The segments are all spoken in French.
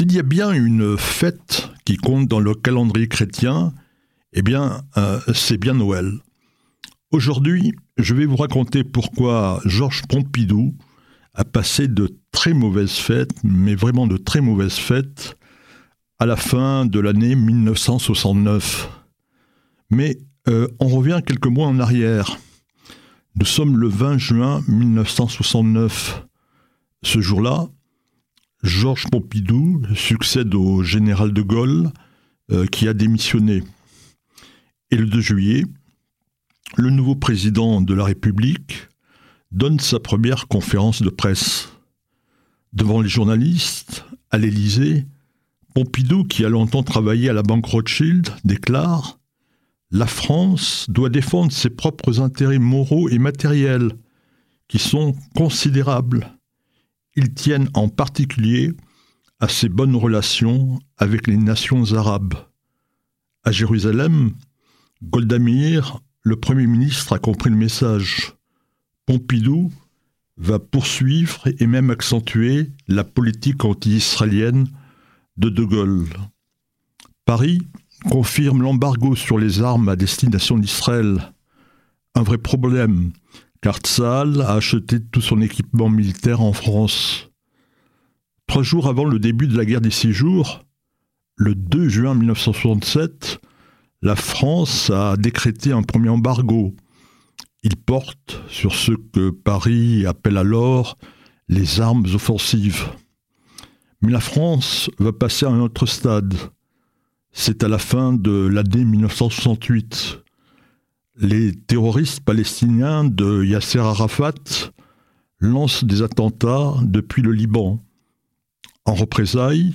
S'il y a bien une fête qui compte dans le calendrier chrétien, eh bien, euh, c'est bien Noël. Aujourd'hui, je vais vous raconter pourquoi Georges Pompidou a passé de très mauvaises fêtes, mais vraiment de très mauvaises fêtes, à la fin de l'année 1969. Mais euh, on revient quelques mois en arrière. Nous sommes le 20 juin 1969. Ce jour-là, Georges Pompidou succède au général de Gaulle euh, qui a démissionné. Et le 2 juillet, le nouveau président de la République donne sa première conférence de presse. Devant les journalistes, à l'Élysée, Pompidou, qui a longtemps travaillé à la Banque Rothschild, déclare La France doit défendre ses propres intérêts moraux et matériels, qui sont considérables ils tiennent en particulier à ses bonnes relations avec les nations arabes. À Jérusalem, Golda Meir, le Premier ministre, a compris le message. Pompidou va poursuivre et même accentuer la politique anti-israélienne de De Gaulle. Paris confirme l'embargo sur les armes à destination d'Israël. Un vrai problème car Tzal a acheté tout son équipement militaire en France. Trois jours avant le début de la guerre des six jours, le 2 juin 1967, la France a décrété un premier embargo. Il porte sur ce que Paris appelle alors les armes offensives. Mais la France va passer à un autre stade. C'est à la fin de l'année 1968 les terroristes palestiniens de Yasser Arafat lancent des attentats depuis le Liban. En représailles,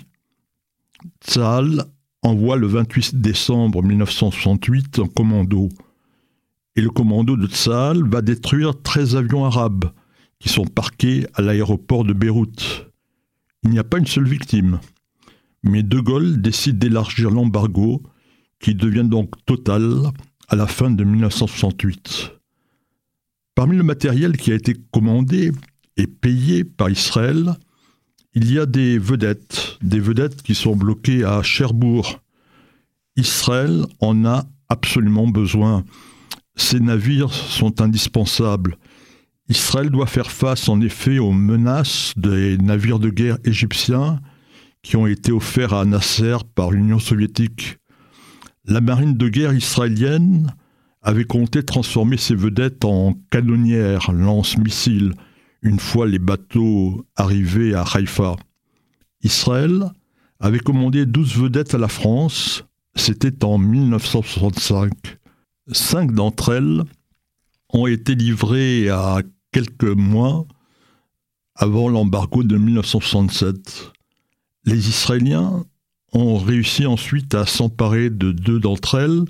Tzal envoie le 28 décembre 1968 un commando. Et le commando de Tzal va détruire 13 avions arabes qui sont parqués à l'aéroport de Beyrouth. Il n'y a pas une seule victime. Mais De Gaulle décide d'élargir l'embargo qui devient donc total à la fin de 1968. Parmi le matériel qui a été commandé et payé par Israël, il y a des vedettes, des vedettes qui sont bloquées à Cherbourg. Israël en a absolument besoin. Ces navires sont indispensables. Israël doit faire face en effet aux menaces des navires de guerre égyptiens qui ont été offerts à Nasser par l'Union soviétique. La marine de guerre israélienne avait compté transformer ses vedettes en canonnières, lance-missiles, une fois les bateaux arrivés à Haïfa. Israël avait commandé 12 vedettes à la France, c'était en 1965. Cinq d'entre elles ont été livrées à quelques mois avant l'embargo de 1967. Les Israéliens ont réussi ensuite à s'emparer de deux d'entre elles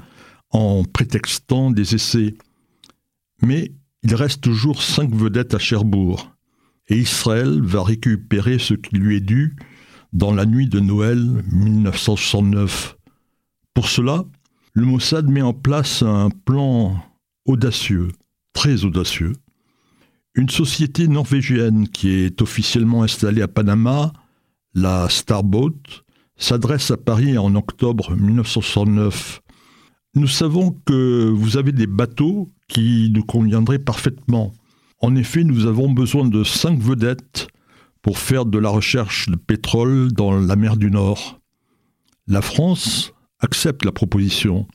en prétextant des essais. Mais il reste toujours cinq vedettes à Cherbourg, et Israël va récupérer ce qui lui est dû dans la nuit de Noël 1969. Pour cela, le Mossad met en place un plan audacieux, très audacieux. Une société norvégienne qui est officiellement installée à Panama, la Starboat, s'adresse à Paris en octobre 1969. Nous savons que vous avez des bateaux qui nous conviendraient parfaitement. En effet, nous avons besoin de cinq vedettes pour faire de la recherche de pétrole dans la mer du Nord. La France accepte la proposition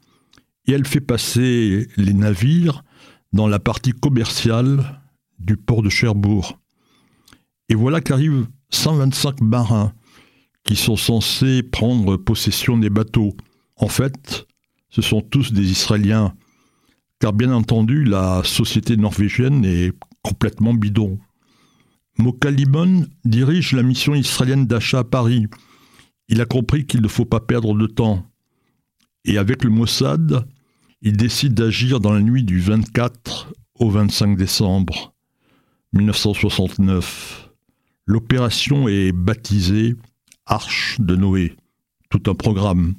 et elle fait passer les navires dans la partie commerciale du port de Cherbourg. Et voilà qu'arrivent 125 marins qui sont censés prendre possession des bateaux. En fait, ce sont tous des Israéliens, car bien entendu, la société norvégienne est complètement bidon. Mokalimon dirige la mission israélienne d'achat à Paris. Il a compris qu'il ne faut pas perdre de temps. Et avec le Mossad, il décide d'agir dans la nuit du 24 au 25 décembre 1969. L'opération est baptisée Arche de Noé, tout un programme.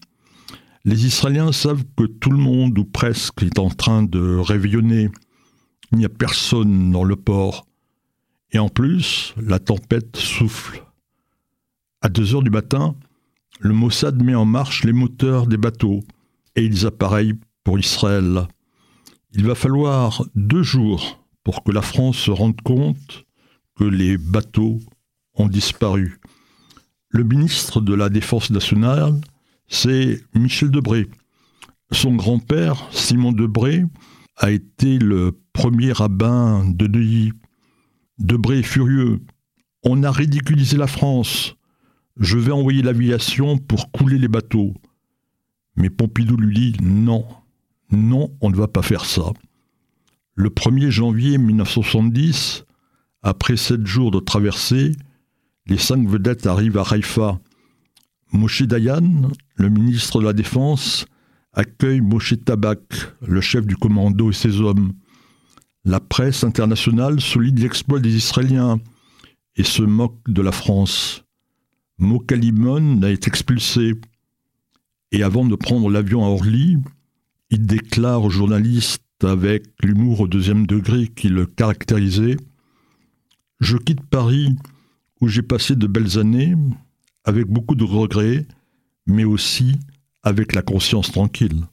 Les Israéliens savent que tout le monde, ou presque, est en train de réveillonner. Il n'y a personne dans le port. Et en plus, la tempête souffle. À deux heures du matin, le Mossad met en marche les moteurs des bateaux et ils appareillent pour Israël. Il va falloir deux jours pour que la France se rende compte que les bateaux ont disparu. Le ministre de la Défense nationale, c'est Michel Debré. Son grand-père, Simon Debré, a été le premier rabbin de Neuilly. Debré est furieux. On a ridiculisé la France. Je vais envoyer l'aviation pour couler les bateaux. Mais Pompidou lui dit non, non, on ne va pas faire ça. Le 1er janvier 1970, après sept jours de traversée, les cinq vedettes arrivent à Haïfa. Moshe Dayan, le ministre de la Défense, accueille Moshe Tabak, le chef du commando et ses hommes. La presse internationale souligne l'exploit des Israéliens et se moque de la France. Mokalimon été expulsé. Et avant de prendre l'avion à Orly, il déclare aux journalistes avec l'humour au deuxième degré qui le caractérisait Je quitte Paris où j'ai passé de belles années, avec beaucoup de regrets, mais aussi avec la conscience tranquille.